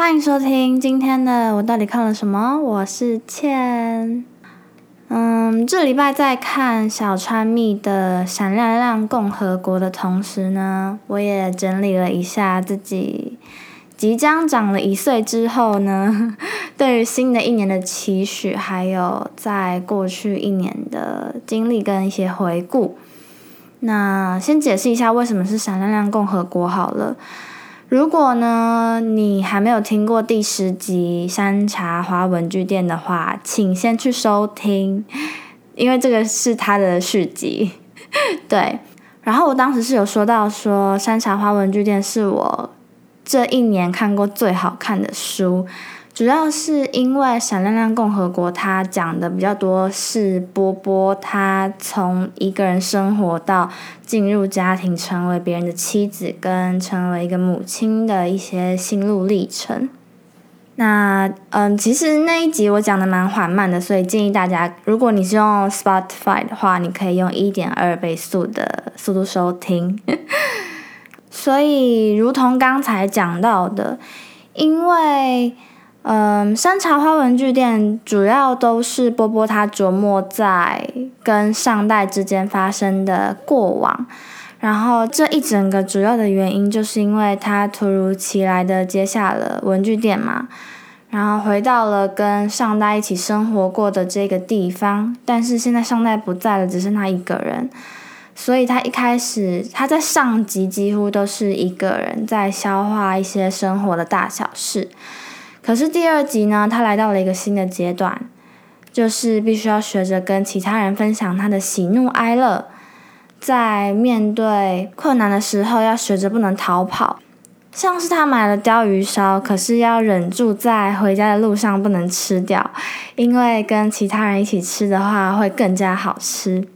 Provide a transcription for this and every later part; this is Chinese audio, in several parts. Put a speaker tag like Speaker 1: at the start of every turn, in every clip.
Speaker 1: 欢迎收听今天的我到底看了什么？我是倩。嗯，这礼拜在看小川蜜的《闪亮亮共和国》的同时呢，我也整理了一下自己即将长了一岁之后呢，对于新的一年的期许，还有在过去一年的经历跟一些回顾。那先解释一下为什么是闪亮亮共和国好了。如果呢你还没有听过第十集山茶花文具店的话，请先去收听，因为这个是它的续集。对，然后我当时是有说到说山茶花文具店是我这一年看过最好看的书。主要是因为《闪亮亮共和国》它讲的比较多是波波他从一个人生活到进入家庭，成为别人的妻子，跟成为一个母亲的一些心路历程。那嗯，其实那一集我讲的蛮缓慢的，所以建议大家，如果你是用 Spotify 的话，你可以用一点二倍速的速度收听。所以，如同刚才讲到的，因为。嗯，山茶花文具店主要都是波波他琢磨在跟上代之间发生的过往，然后这一整个主要的原因就是因为他突如其来的接下了文具店嘛，然后回到了跟上代一起生活过的这个地方，但是现在上代不在了，只剩他一个人，所以他一开始他在上集几乎都是一个人在消化一些生活的大小事。可是第二集呢，他来到了一个新的阶段，就是必须要学着跟其他人分享他的喜怒哀乐，在面对困难的时候，要学着不能逃跑。像是他买了鲷鱼烧，可是要忍住在回家的路上不能吃掉，因为跟其他人一起吃的话会更加好吃，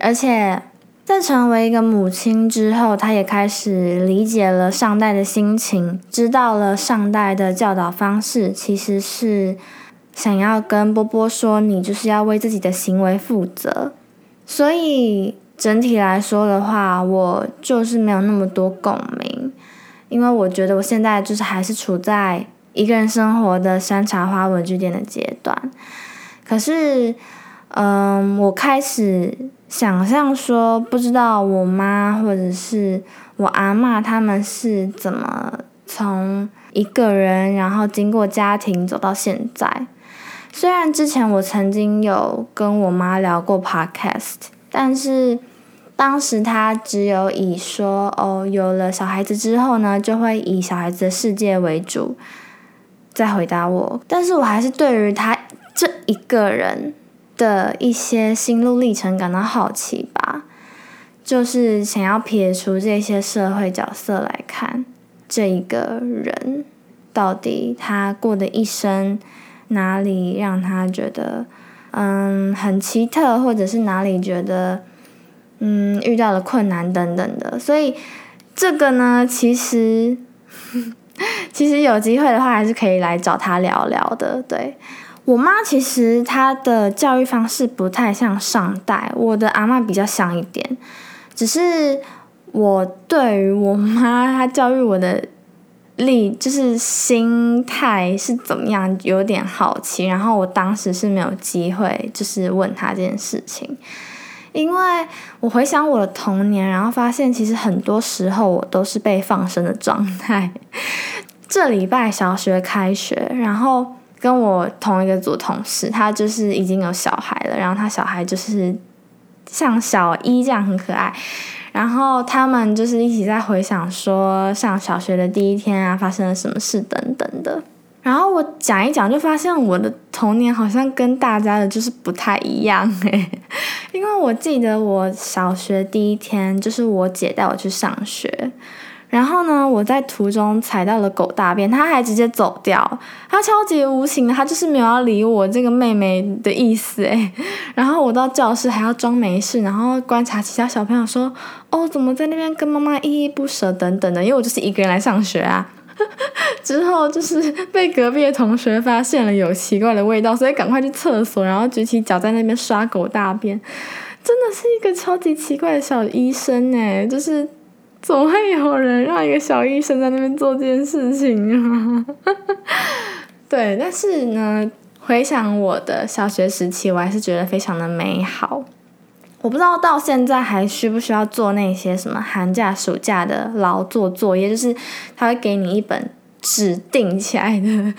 Speaker 1: 而且。在成为一个母亲之后，她也开始理解了上代的心情，知道了上代的教导方式，其实是想要跟波波说：“你就是要为自己的行为负责。”所以整体来说的话，我就是没有那么多共鸣，因为我觉得我现在就是还是处在一个人生活的山茶花文具店的阶段。可是，嗯，我开始。想象说，不知道我妈或者是我阿妈他们是怎么从一个人，然后经过家庭走到现在。虽然之前我曾经有跟我妈聊过 podcast，但是当时她只有以说哦，有了小孩子之后呢，就会以小孩子的世界为主，再回答我。但是我还是对于她这一个人。的一些心路历程感到好奇吧，就是想要撇除这些社会角色来看，这一个人到底他过的一生哪里让他觉得嗯很奇特，或者是哪里觉得嗯遇到了困难等等的，所以这个呢，其实 其实有机会的话，还是可以来找他聊聊的，对。我妈其实她的教育方式不太像上代，我的阿妈比较像一点。只是我对于我妈她教育我的力，就是心态是怎么样，有点好奇。然后我当时是没有机会，就是问她这件事情，因为我回想我的童年，然后发现其实很多时候我都是被放生的状态。这礼拜小学开学，然后。跟我同一个组同事，他就是已经有小孩了，然后他小孩就是像小一这样很可爱，然后他们就是一起在回想说上小学的第一天啊，发生了什么事等等的。然后我讲一讲，就发现我的童年好像跟大家的就是不太一样诶，因为我记得我小学第一天就是我姐带我去上学。然后呢，我在途中踩到了狗大便，他还直接走掉，他超级无情的，他就是没有要理我这个妹妹的意思诶。然后我到教室还要装没事，然后观察其他小朋友说，哦，怎么在那边跟妈妈依依不舍等等的，因为我就是一个人来上学啊。之后就是被隔壁的同学发现了有奇怪的味道，所以赶快去厕所，然后举起脚在那边刷狗大便，真的是一个超级奇怪的小医生诶，就是。怎么会有人让一个小医生在那边做这件事情啊？对，但是呢，回想我的小学时期，我还是觉得非常的美好。我不知道到现在还需不需要做那些什么寒假、暑假的劳作作业，就是他会给你一本指定起来的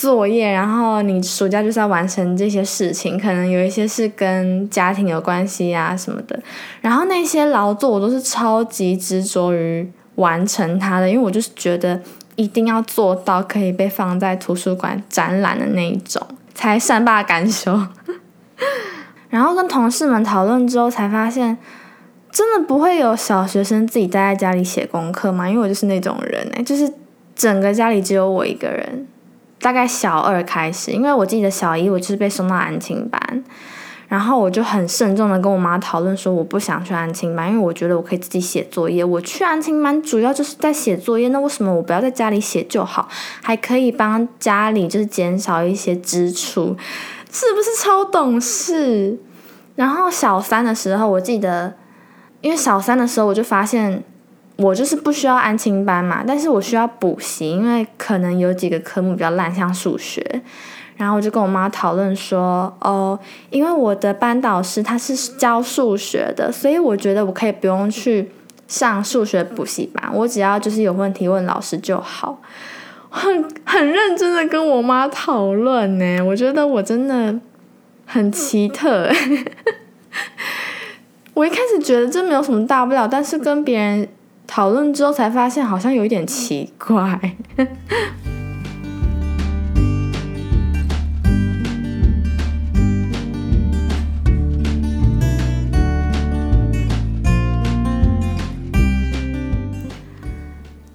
Speaker 1: 作业，然后你暑假就是要完成这些事情，可能有一些是跟家庭有关系啊什么的。然后那些劳作我都是超级执着于完成它的，因为我就是觉得一定要做到可以被放在图书馆展览的那一种，才善罢甘休。然后跟同事们讨论之后，才发现真的不会有小学生自己待在家里写功课嘛？因为我就是那种人哎，就是整个家里只有我一个人。大概小二开始，因为我记得小一我就是被送到安亲班，然后我就很慎重的跟我妈讨论说，我不想去安亲班，因为我觉得我可以自己写作业。我去安亲班主要就是在写作业，那为什么我不要在家里写就好？还可以帮家里就是减少一些支出。是不是超懂事？然后小三的时候，我记得，因为小三的时候我就发现，我就是不需要安亲班嘛，但是我需要补习，因为可能有几个科目比较烂，像数学。然后我就跟我妈讨论说，哦，因为我的班导师他是教数学的，所以我觉得我可以不用去上数学补习班，我只要就是有问题问老师就好。很很认真的跟我妈讨论呢，我觉得我真的很奇特。我一开始觉得这没有什么大不了，但是跟别人讨论之后才发现好像有一点奇怪。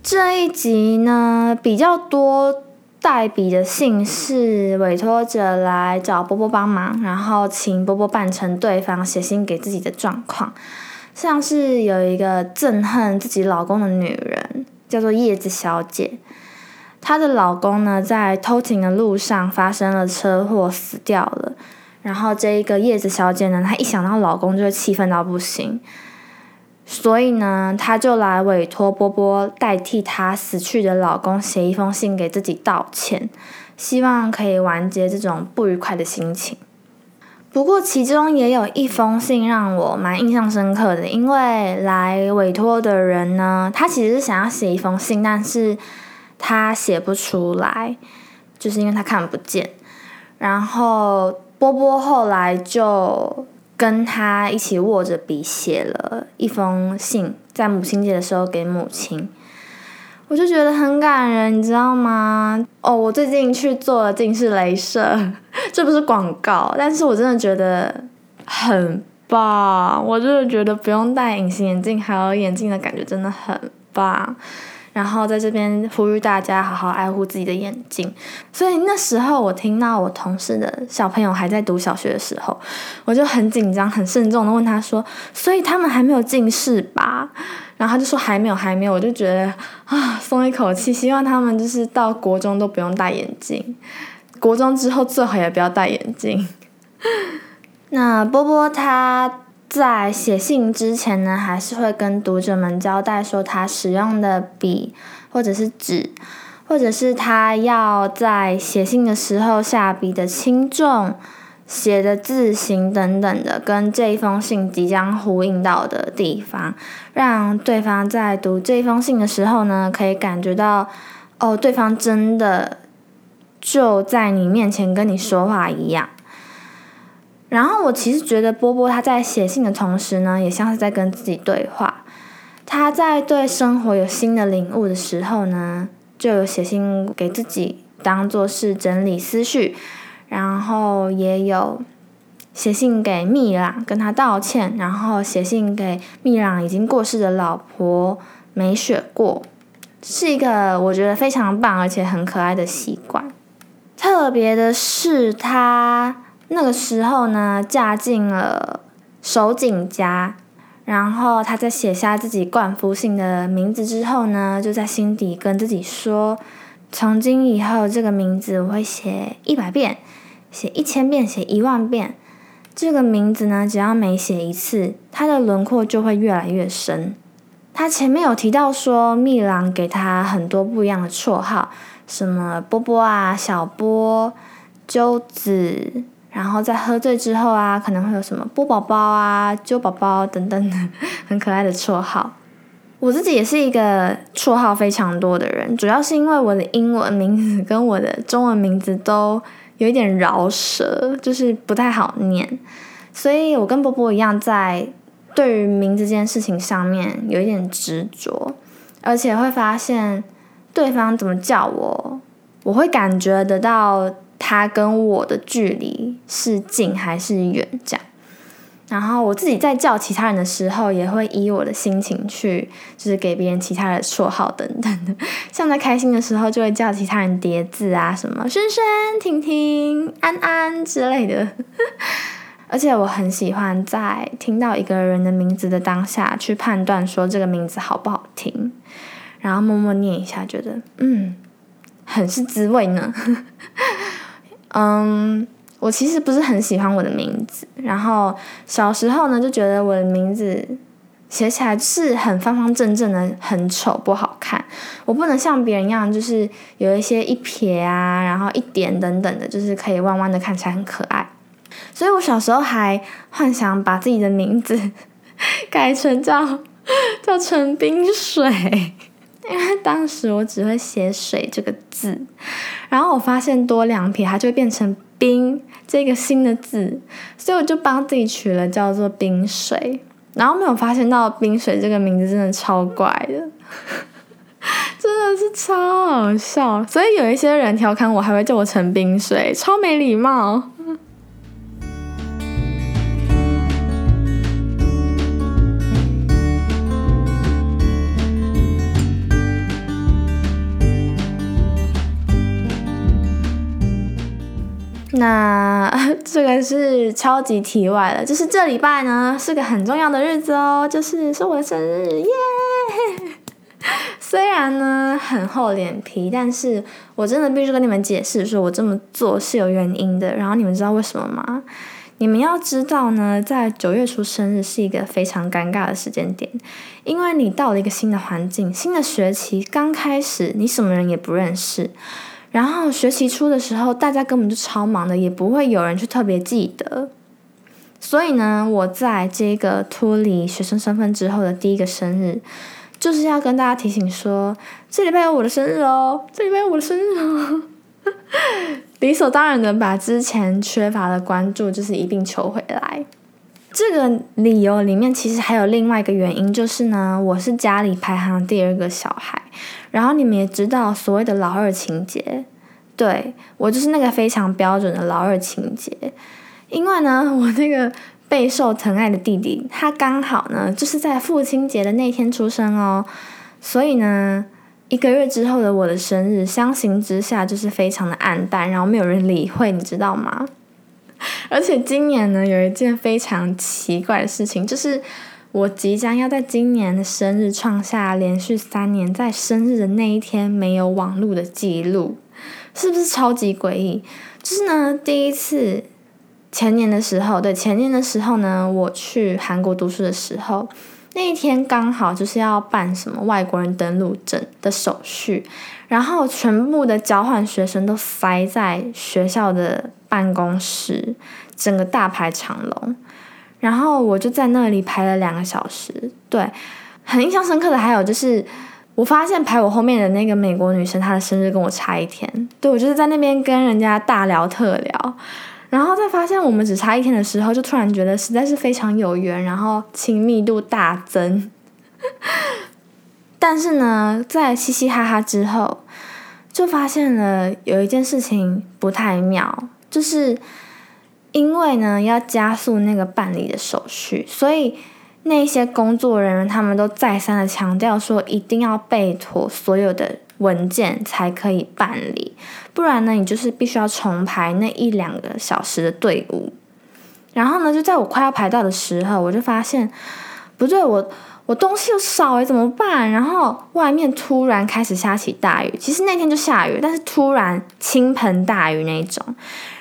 Speaker 1: 这一集呢比较多代笔的姓氏，委托者来找波波帮忙，然后请波波扮成对方写信给自己的状况，像是有一个憎恨自己老公的女人，叫做叶子小姐，她的老公呢在偷情的路上发生了车祸死掉了，然后这一个叶子小姐呢，她一想到老公就会气愤到不行。所以呢，她就来委托波波代替她死去的老公写一封信给自己道歉，希望可以完结这种不愉快的心情。不过其中也有一封信让我蛮印象深刻的，因为来委托的人呢，他其实是想要写一封信，但是他写不出来，就是因为他看不见。然后波波后来就。跟他一起握着笔写了一封信，在母亲节的时候给母亲，我就觉得很感人，你知道吗？哦，我最近去做了近视雷射，这不是广告，但是我真的觉得很棒，我真的觉得不用戴隐形眼镜还有眼镜的感觉真的很棒。然后在这边呼吁大家好好爱护自己的眼睛。所以那时候我听到我同事的小朋友还在读小学的时候，我就很紧张、很慎重的问他说：“所以他们还没有近视吧？”然后他就说：“还没有，还没有。”我就觉得啊，松一口气，希望他们就是到国中都不用戴眼镜，国中之后最好也不要戴眼镜。那波波他。在写信之前呢，还是会跟读者们交代说他使用的笔或者是纸，或者是他要在写信的时候下笔的轻重、写的字形等等的，跟这一封信即将呼应到的地方，让对方在读这封信的时候呢，可以感觉到哦，对方真的就在你面前跟你说话一样。然后我其实觉得波波他在写信的同时呢，也像是在跟自己对话。他在对生活有新的领悟的时候呢，就有写信给自己，当做是整理思绪。然后也有写信给蜜朗，跟他道歉。然后写信给蜜朗已经过世的老婆梅雪过，是一个我觉得非常棒而且很可爱的习惯。特别的是他。那个时候呢，嫁进了守井家，然后他在写下自己冠夫姓的名字之后呢，就在心底跟自己说：从今以后，这个名字我会写一百遍，写一千遍，写一万遍。这个名字呢，只要每写一次，它的轮廓就会越来越深。他前面有提到说，密郎给他很多不一样的绰号，什么波波啊、小波、鸠子，然后在喝醉之后啊，可能会有什么波宝宝啊、鸠宝宝等等的很可爱的绰号。我自己也是一个绰号非常多的人，主要是因为我的英文名字跟我的中文名字都有一点饶舌，就是不太好念，所以我跟波波一样在。对于名字这件事情上面有一点执着，而且会发现对方怎么叫我，我会感觉得到他跟我的距离是近还是远这样。然后我自己在叫其他人的时候，也会以我的心情去，就是给别人其他的绰号等等的。像在开心的时候，就会叫其他人叠字啊，什么轩轩、婷婷、安安之类的。而且我很喜欢在听到一个人的名字的当下去判断说这个名字好不好听，然后默默念一下，觉得嗯，很是滋味呢。嗯，我其实不是很喜欢我的名字，然后小时候呢就觉得我的名字写起来是很方方正正的，很丑不好看。我不能像别人一样，就是有一些一撇啊，然后一点等等的，就是可以弯弯的看起来很可爱。所以我小时候还幻想把自己的名字 改成叫叫陈冰水，因为当时我只会写“水”这个字，然后我发现多两撇它就会变成“冰”这个新的字，所以我就帮自己取了叫做冰水，然后没有发现到冰水这个名字真的超怪的，真的是超好笑，所以有一些人调侃我，还会叫我陈冰水，超没礼貌。那 这个是超级题外的，就是这礼拜呢是个很重要的日子哦，就是是我的生日耶！虽然呢很厚脸皮，但是我真的必须跟你们解释，说我这么做是有原因的。然后你们知道为什么吗？你们要知道呢，在九月初生日是一个非常尴尬的时间点，因为你到了一个新的环境，新的学期刚开始，你什么人也不认识。然后学期初的时候，大家根本就超忙的，也不会有人去特别记得。所以呢，我在这个脱离学生身份之后的第一个生日，就是要跟大家提醒说，这礼拜有我的生日哦，这礼拜有我的生日哦。理所当然的把之前缺乏的关注，就是一并求回来。这个理由里面其实还有另外一个原因，就是呢，我是家里排行第二个小孩。然后你们也知道所谓的老二情节，对我就是那个非常标准的老二情节。因为呢，我那个备受疼爱的弟弟，他刚好呢就是在父亲节的那天出生哦，所以呢，一个月之后的我的生日，相形之下就是非常的暗淡，然后没有人理会，你知道吗？而且今年呢，有一件非常奇怪的事情，就是。我即将要在今年的生日创下连续三年在生日的那一天没有网络的记录，是不是超级诡异？就是呢，第一次前年的时候，对前年的时候呢，我去韩国读书的时候，那一天刚好就是要办什么外国人登陆证的手续，然后全部的交换学生都塞在学校的办公室，整个大排长龙。然后我就在那里排了两个小时，对，很印象深刻的还有就是，我发现排我后面的那个美国女生，她的生日跟我差一天，对我就是在那边跟人家大聊特聊，然后再发现我们只差一天的时候，就突然觉得实在是非常有缘，然后亲密度大增。但是呢，在嘻嘻哈哈之后，就发现了有一件事情不太妙，就是。因为呢，要加速那个办理的手续，所以那些工作人员他们都再三的强调说，一定要备妥所有的文件才可以办理，不然呢，你就是必须要重排那一两个小时的队伍。然后呢，就在我快要排到的时候，我就发现不对，我我东西又少诶，怎么办？然后外面突然开始下起大雨，其实那天就下雨，但是突然倾盆大雨那种。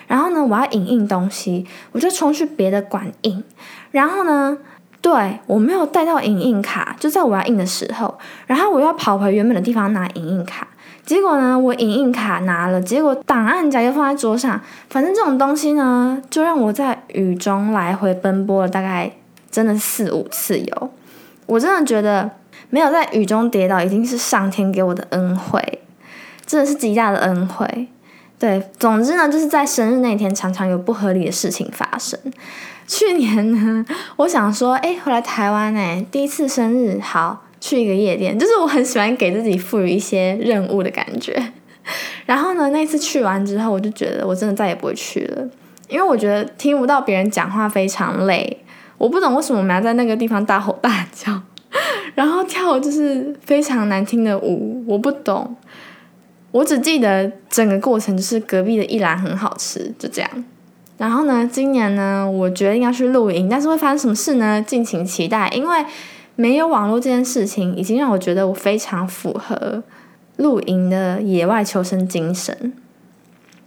Speaker 1: 然后呢，我要影印东西，我就冲去别的馆印。然后呢，对我没有带到影印卡，就在我要印的时候，然后我要跑回原本的地方拿影印卡。结果呢，我影印卡拿了，结果档案夹又放在桌上。反正这种东西呢，就让我在雨中来回奔波了，大概真的四五次有。我真的觉得没有在雨中跌倒，已经是上天给我的恩惠，真的是极大的恩惠。对，总之呢，就是在生日那天，常常有不合理的事情发生。去年呢，我想说，哎，回来台湾哎，第一次生日好。去一个夜店，就是我很喜欢给自己赋予一些任务的感觉。然后呢，那次去完之后，我就觉得我真的再也不会去了，因为我觉得听不到别人讲话非常累。我不懂为什么我们要在那个地方大吼大叫，然后跳就是非常难听的舞，我不懂。我只记得整个过程就是隔壁的一兰很好吃，就这样。然后呢，今年呢，我决定要去露营，但是会发生什么事呢？敬请期待，因为。没有网络这件事情，已经让我觉得我非常符合露营的野外求生精神。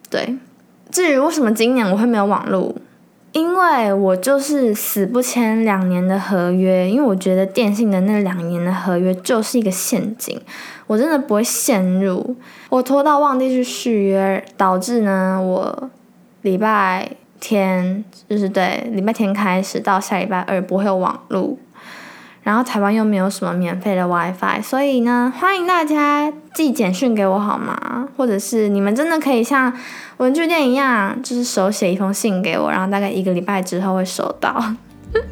Speaker 1: 对，至于为什么今年我会没有网络，因为我就是死不签两年的合约，因为我觉得电信的那两年的合约就是一个陷阱，我真的不会陷入。我拖到忘记去续约，导致呢我礼拜天就是对礼拜天开始到下礼拜二不会有网路。然后台湾又没有什么免费的 WiFi，所以呢，欢迎大家寄简讯给我好吗？或者是你们真的可以像文具店一样，就是手写一封信给我，然后大概一个礼拜之后会收到。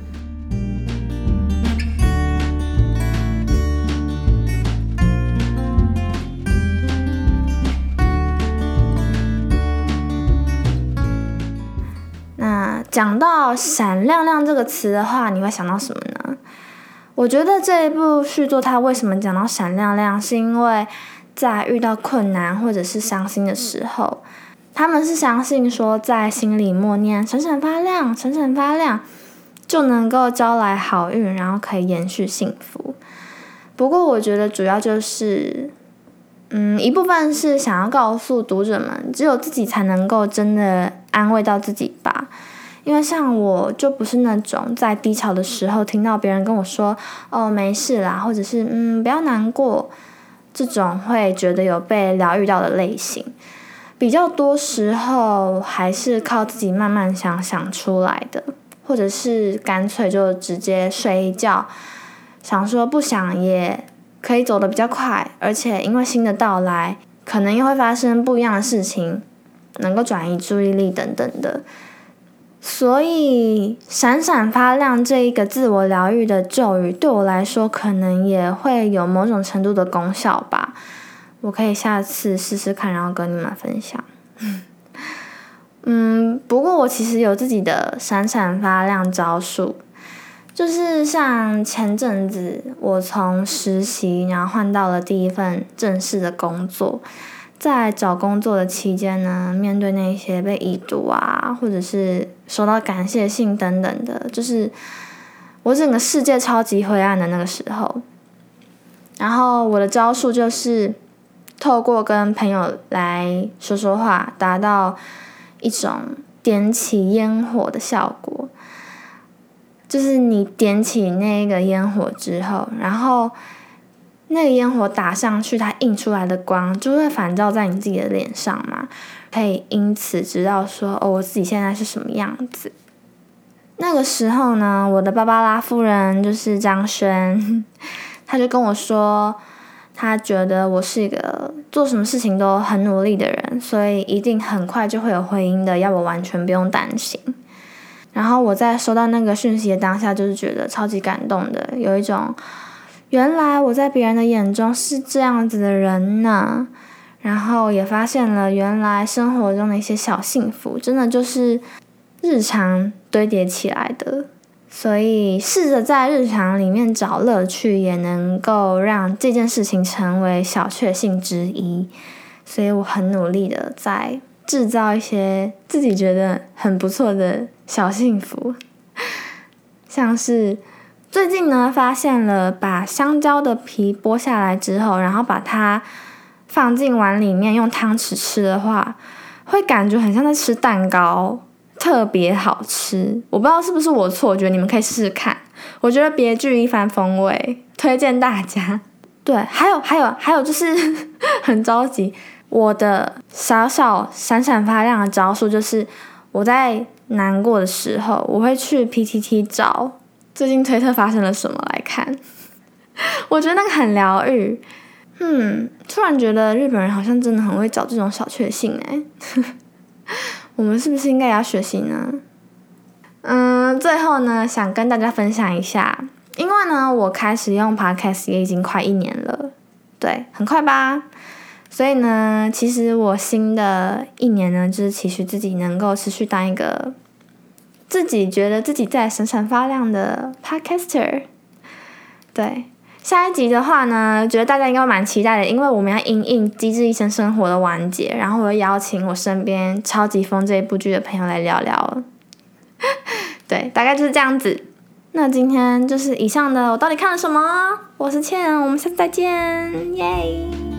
Speaker 1: 那讲到“闪亮亮”这个词的话，你会想到什么呢？我觉得这一部续作，它为什么讲到闪亮亮，是因为在遇到困难或者是伤心的时候，他们是相信说，在心里默念“闪闪发亮，闪闪发亮”，就能够招来好运，然后可以延续幸福。不过，我觉得主要就是，嗯，一部分是想要告诉读者们，只有自己才能够真的安慰到自己吧。因为像我就不是那种在低潮的时候听到别人跟我说“哦没事啦”或者是“嗯不要难过”这种会觉得有被疗愈到的类型，比较多时候还是靠自己慢慢想想出来的，或者是干脆就直接睡一觉，想说不想也可以走得比较快，而且因为新的到来，可能又会发生不一样的事情，能够转移注意力等等的。所以，闪闪发亮这一个自我疗愈的咒语，对我来说可能也会有某种程度的功效吧。我可以下次试试看，然后跟你们分享。嗯，不过我其实有自己的闪闪发亮招数，就是像前阵子我从实习，然后换到了第一份正式的工作。在找工作的期间呢，面对那些被已读啊，或者是收到感谢信等等的，就是我整个世界超级灰暗的那个时候。然后我的招数就是透过跟朋友来说说话，达到一种点起烟火的效果。就是你点起那个烟火之后，然后。那个烟火打上去，它映出来的光就会反照在你自己的脸上嘛，可以因此知道说哦，我自己现在是什么样子。那个时候呢，我的芭芭拉夫人就是张轩，他就跟我说，他觉得我是一个做什么事情都很努力的人，所以一定很快就会有回音的，要我完全不用担心。然后我在收到那个讯息的当下，就是觉得超级感动的，有一种。原来我在别人的眼中是这样子的人呢，然后也发现了原来生活中的一些小幸福，真的就是日常堆叠起来的。所以试着在日常里面找乐趣，也能够让这件事情成为小确幸之一。所以我很努力的在制造一些自己觉得很不错的小幸福，像是。最近呢，发现了把香蕉的皮剥下来之后，然后把它放进碗里面，用汤匙吃的话，会感觉很像在吃蛋糕，特别好吃。我不知道是不是我错觉，你们可以试试看。我觉得别具一番风味，推荐大家。对，还有还有还有就是 很着急，我的小小闪闪发亮的招数就是我在难过的时候，我会去 PTT 找最近推特发生了什么来看，我觉得那个很疗愈。嗯，突然觉得日本人好像真的很会找这种小确幸哎，我们是不是应该也要学习呢？嗯，最后呢，想跟大家分享一下，因为呢，我开始用 Podcast 也已经快一年了，对，很快吧？所以呢，其实我新的一年呢，就是期许自己能够持续当一个自己觉得自己在闪闪发亮的 Podcaster，对。下一集的话呢，觉得大家应该蛮期待的，因为我们要应应《机智医生生活》的完结，然后我又邀请我身边超级疯这一部剧的朋友来聊聊。对，大概就是这样子。那今天就是以上的，我到底看了什么？我是倩，我们下次再见，耶。